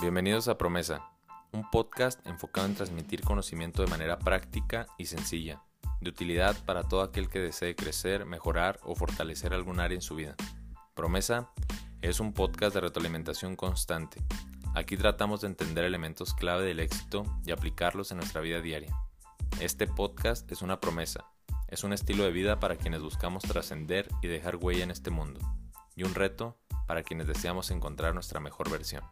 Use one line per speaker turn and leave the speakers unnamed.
Bienvenidos a Promesa, un podcast enfocado en transmitir conocimiento de manera práctica y sencilla, de utilidad para todo aquel que desee crecer, mejorar o fortalecer algún área en su vida. Promesa es un podcast de retroalimentación constante. Aquí tratamos de entender elementos clave del éxito y aplicarlos en nuestra vida diaria. Este podcast es una promesa, es un estilo de vida para quienes buscamos trascender y dejar huella en este mundo, y un reto para quienes deseamos encontrar nuestra mejor versión.